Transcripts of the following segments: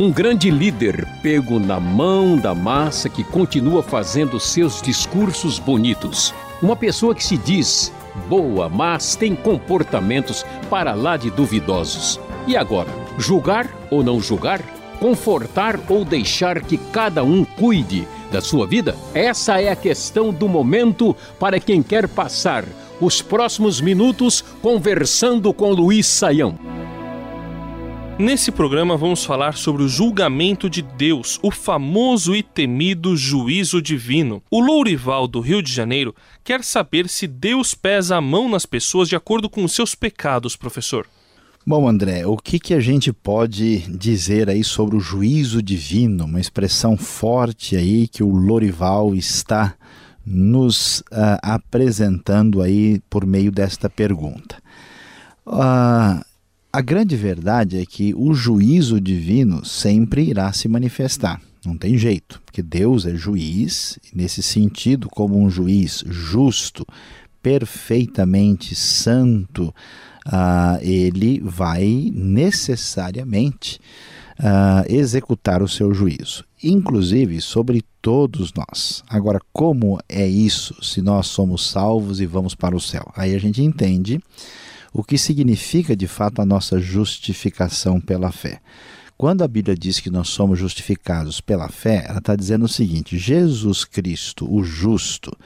Um grande líder pego na mão da massa que continua fazendo seus discursos bonitos. Uma pessoa que se diz boa, mas tem comportamentos para lá de duvidosos. E agora, julgar ou não julgar? Confortar ou deixar que cada um cuide da sua vida? Essa é a questão do momento para quem quer passar os próximos minutos conversando com Luiz Saião. Nesse programa vamos falar sobre o julgamento de Deus, o famoso e temido juízo divino. O Lourival do Rio de Janeiro quer saber se Deus pesa a mão nas pessoas de acordo com os seus pecados, professor. Bom, André, o que, que a gente pode dizer aí sobre o juízo divino? Uma expressão forte aí que o Lorival está nos uh, apresentando aí por meio desta pergunta. Uh, a grande verdade é que o juízo divino sempre irá se manifestar. Não tem jeito, porque Deus é juiz, e nesse sentido, como um juiz justo, perfeitamente santo, uh, ele vai necessariamente uh, executar o seu juízo, inclusive sobre todos nós. Agora, como é isso se nós somos salvos e vamos para o céu? Aí a gente entende o que significa de fato a nossa justificação pela fé. Quando a Bíblia diz que nós somos justificados pela fé, ela está dizendo o seguinte: Jesus Cristo, o justo,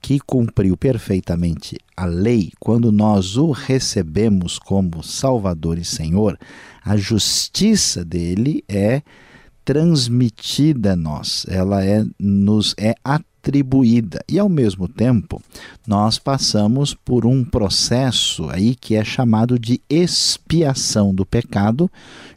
que cumpriu perfeitamente a lei, quando nós o recebemos como Salvador e Senhor, a justiça dele é transmitida a nós, ela é, nos é atribuída. E ao mesmo tempo, nós passamos por um processo aí que é chamado de expiação do pecado,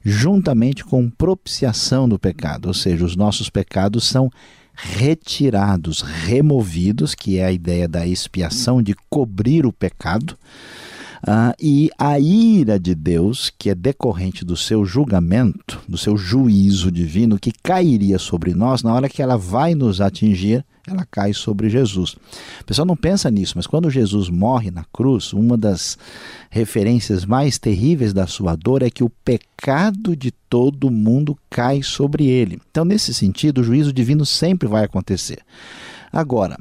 juntamente com propiciação do pecado, ou seja, os nossos pecados são retirados, removidos, que é a ideia da expiação de cobrir o pecado. Uh, e a ira de Deus, que é decorrente do seu julgamento, do seu juízo divino, que cairia sobre nós, na hora que ela vai nos atingir, ela cai sobre Jesus. O pessoal não pensa nisso, mas quando Jesus morre na cruz, uma das referências mais terríveis da sua dor é que o pecado de todo mundo cai sobre ele. Então, nesse sentido, o juízo divino sempre vai acontecer. Agora,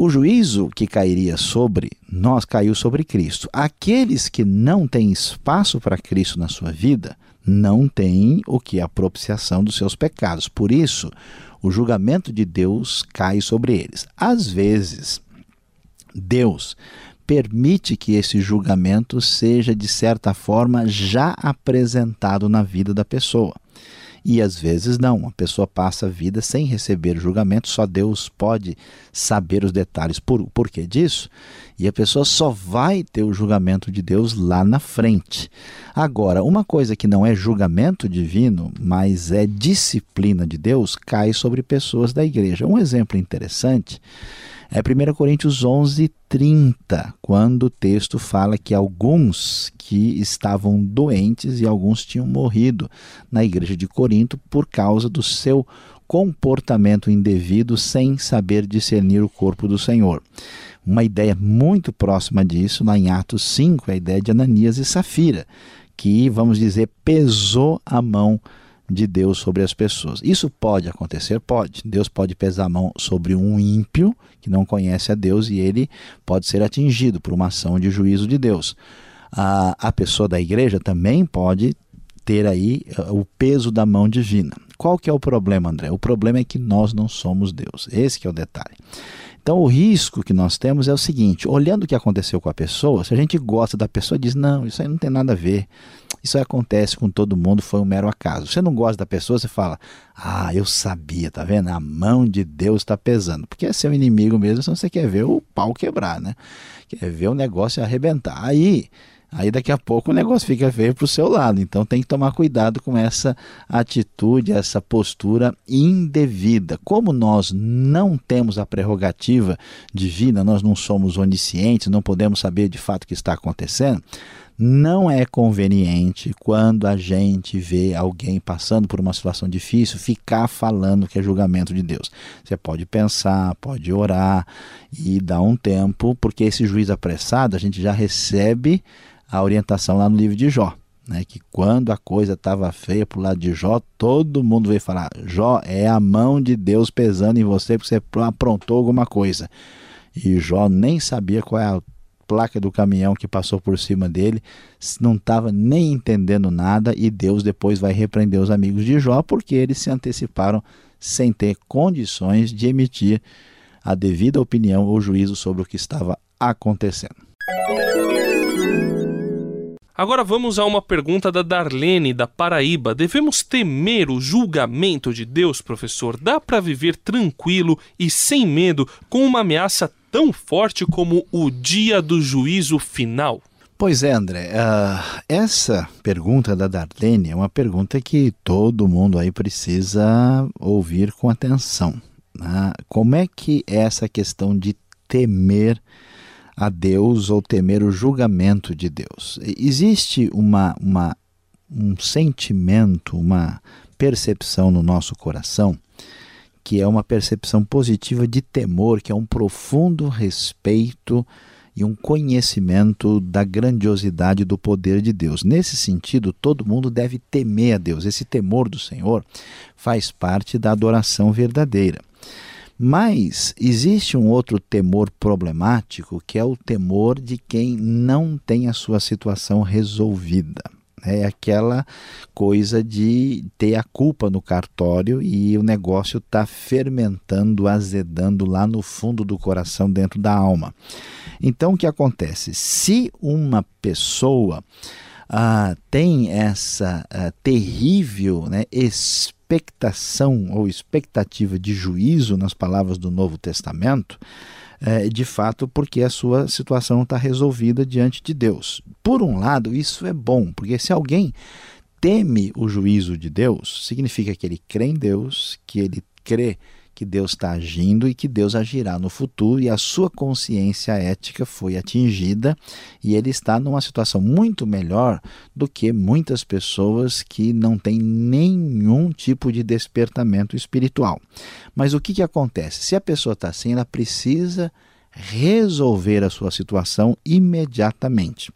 o juízo que cairia sobre nós caiu sobre Cristo. Aqueles que não têm espaço para Cristo na sua vida não têm o que a propiciação dos seus pecados. Por isso, o julgamento de Deus cai sobre eles. Às vezes, Deus permite que esse julgamento seja, de certa forma, já apresentado na vida da pessoa. E às vezes não, a pessoa passa a vida sem receber julgamento, só Deus pode saber os detalhes por porquê disso, e a pessoa só vai ter o julgamento de Deus lá na frente. Agora, uma coisa que não é julgamento divino, mas é disciplina de Deus, cai sobre pessoas da igreja. Um exemplo interessante é 1 Coríntios 11, 30, quando o texto fala que alguns que estavam doentes e alguns tinham morrido na igreja de Corinto por causa do seu comportamento indevido sem saber discernir o corpo do Senhor. Uma ideia muito próxima disso, lá em Atos 5, é a ideia de Ananias e Safira, que, vamos dizer, pesou a mão de Deus sobre as pessoas. Isso pode acontecer? Pode. Deus pode pesar a mão sobre um ímpio que não conhece a Deus e ele pode ser atingido por uma ação de juízo de Deus. A, a pessoa da igreja também pode ter aí uh, o peso da mão divina. Qual que é o problema, André? O problema é que nós não somos Deus. Esse é o detalhe. Então, o risco que nós temos é o seguinte: olhando o que aconteceu com a pessoa, se a gente gosta da pessoa, diz: não, isso aí não tem nada a ver. Isso acontece com todo mundo, foi um mero acaso. Você não gosta da pessoa, você fala: ah, eu sabia, tá vendo? A mão de Deus está pesando. Porque é seu inimigo mesmo, senão você quer ver o pau quebrar, né? Quer ver o negócio arrebentar. Aí Aí daqui a pouco o negócio fica feio para o seu lado. Então tem que tomar cuidado com essa atitude, essa postura indevida. Como nós não temos a prerrogativa divina, nós não somos oniscientes, não podemos saber de fato o que está acontecendo. Não é conveniente quando a gente vê alguém passando por uma situação difícil ficar falando que é julgamento de Deus. Você pode pensar, pode orar e dar um tempo, porque esse juiz apressado a gente já recebe a orientação lá no livro de Jó. né, que quando a coisa estava feia para o lado de Jó, todo mundo veio falar: Jó, é a mão de Deus pesando em você porque você aprontou alguma coisa. E Jó nem sabia qual é a placa do caminhão que passou por cima dele, não estava nem entendendo nada e Deus depois vai repreender os amigos de Jó porque eles se anteciparam sem ter condições de emitir a devida opinião ou juízo sobre o que estava acontecendo. Agora vamos a uma pergunta da Darlene, da Paraíba. Devemos temer o julgamento de Deus, professor? Dá para viver tranquilo e sem medo com uma ameaça tão forte como o dia do juízo final? Pois é, André. Uh, essa pergunta da Darlene é uma pergunta que todo mundo aí precisa ouvir com atenção. Né? Como é que é essa questão de temer a Deus ou temer o julgamento de Deus. Existe uma, uma, um sentimento, uma percepção no nosso coração que é uma percepção positiva de temor, que é um profundo respeito e um conhecimento da grandiosidade do poder de Deus. Nesse sentido, todo mundo deve temer a Deus. Esse temor do Senhor faz parte da adoração verdadeira. Mas existe um outro temor problemático, que é o temor de quem não tem a sua situação resolvida. É aquela coisa de ter a culpa no cartório e o negócio está fermentando, azedando lá no fundo do coração, dentro da alma. Então, o que acontece? Se uma pessoa ah, tem essa ah, terrível né, expectação ou expectativa de juízo nas palavras do Novo Testamento, é, de fato porque a sua situação está resolvida diante de Deus. Por um lado, isso é bom, porque se alguém teme o juízo de Deus, significa que ele crê em Deus, que ele crê que Deus está agindo e que Deus agirá no futuro, e a sua consciência ética foi atingida e ele está numa situação muito melhor do que muitas pessoas que não têm nenhum tipo de despertamento espiritual. Mas o que, que acontece? Se a pessoa está assim, ela precisa resolver a sua situação imediatamente.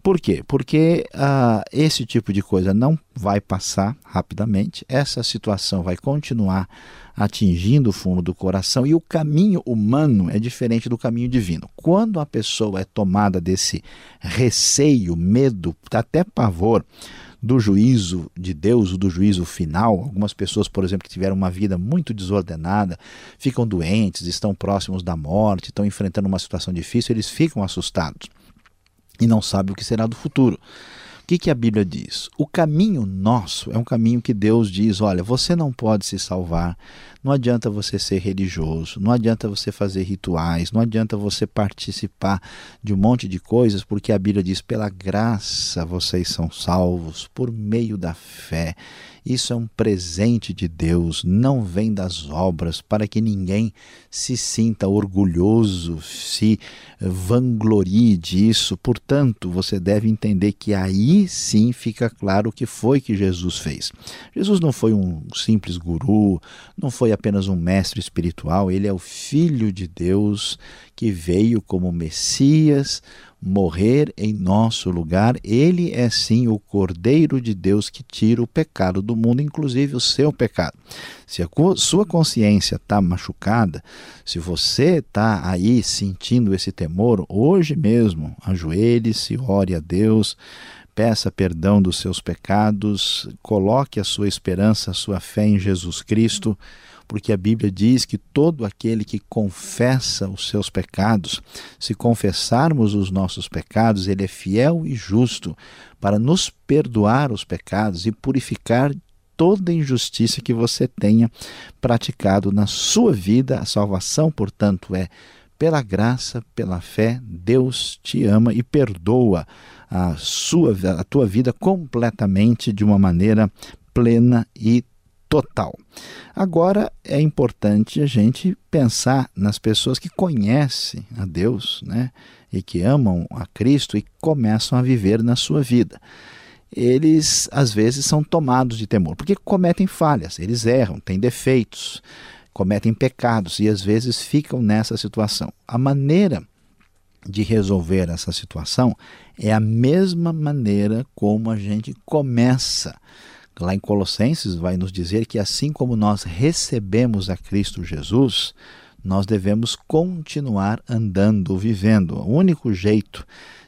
Por quê? Porque ah, esse tipo de coisa não vai passar rapidamente, essa situação vai continuar atingindo o fundo do coração e o caminho humano é diferente do caminho divino. Quando a pessoa é tomada desse receio, medo, até pavor, do juízo de Deus, do juízo final. Algumas pessoas, por exemplo, que tiveram uma vida muito desordenada, ficam doentes, estão próximos da morte, estão enfrentando uma situação difícil, eles ficam assustados e não sabe o que será do futuro. O que, que a Bíblia diz? O caminho nosso é um caminho que Deus diz: olha, você não pode se salvar, não adianta você ser religioso, não adianta você fazer rituais, não adianta você participar de um monte de coisas, porque a Bíblia diz: pela graça vocês são salvos, por meio da fé. Isso é um presente de Deus, não vem das obras, para que ninguém se sinta orgulhoso, se vanglorie disso. Portanto, você deve entender que aí sim fica claro o que foi que Jesus fez. Jesus não foi um simples guru, não foi apenas um mestre espiritual, ele é o Filho de Deus que veio como Messias, morrer em nosso lugar. Ele é sim o Cordeiro de Deus que tira o pecado do mundo, inclusive o seu pecado. Se a sua consciência está machucada, se você está aí sentindo esse temor, hoje mesmo, ajoelhe-se, ore a Deus, peça perdão dos seus pecados, coloque a sua esperança, a sua fé em Jesus Cristo porque a Bíblia diz que todo aquele que confessa os seus pecados, se confessarmos os nossos pecados, ele é fiel e justo para nos perdoar os pecados e purificar toda injustiça que você tenha praticado na sua vida. A salvação, portanto, é pela graça, pela fé, Deus te ama e perdoa a sua a tua vida completamente de uma maneira plena e total. Agora é importante a gente pensar nas pessoas que conhecem a Deus, né, e que amam a Cristo e começam a viver na sua vida. Eles às vezes são tomados de temor, porque cometem falhas, eles erram, têm defeitos, cometem pecados e às vezes ficam nessa situação. A maneira de resolver essa situação é a mesma maneira como a gente começa. Lá em Colossenses vai nos dizer que assim como nós recebemos a Cristo Jesus, nós devemos continuar andando, vivendo. O único jeito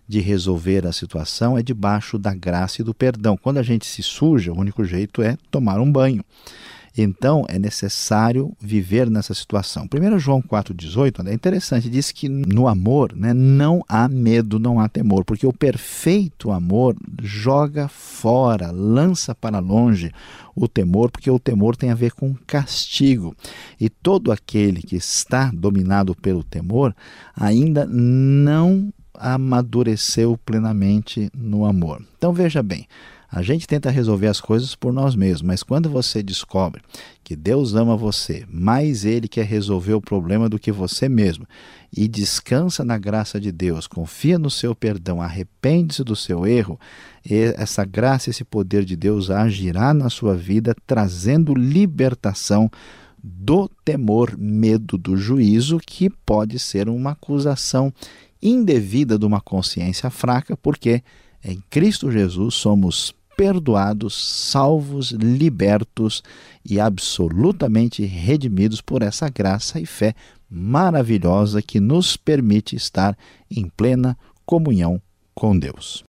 de resolver a situação é debaixo da graça e do perdão. Quando a gente se suja, o único jeito é tomar um banho. Então é necessário viver nessa situação. 1 João 4,18 é interessante, diz que no amor né, não há medo, não há temor, porque o perfeito amor joga fora, lança para longe o temor, porque o temor tem a ver com castigo. E todo aquele que está dominado pelo temor ainda não amadureceu plenamente no amor. Então veja bem, a gente tenta resolver as coisas por nós mesmos, mas quando você descobre que Deus ama você, mais Ele quer resolver o problema do que você mesmo, e descansa na graça de Deus, confia no seu perdão, arrepende-se do seu erro, essa graça, esse poder de Deus agirá na sua vida, trazendo libertação do temor, medo do juízo, que pode ser uma acusação indevida de uma consciência fraca, porque em Cristo Jesus somos perdoados, salvos, libertos e absolutamente redimidos por essa graça e fé maravilhosa que nos permite estar em plena comunhão com Deus.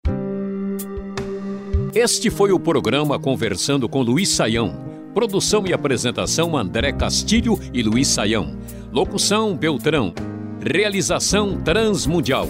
Este foi o programa Conversando com Luiz Saião. Produção e apresentação André Castilho e Luiz Saião. Locução Beltrão. Realização Transmundial.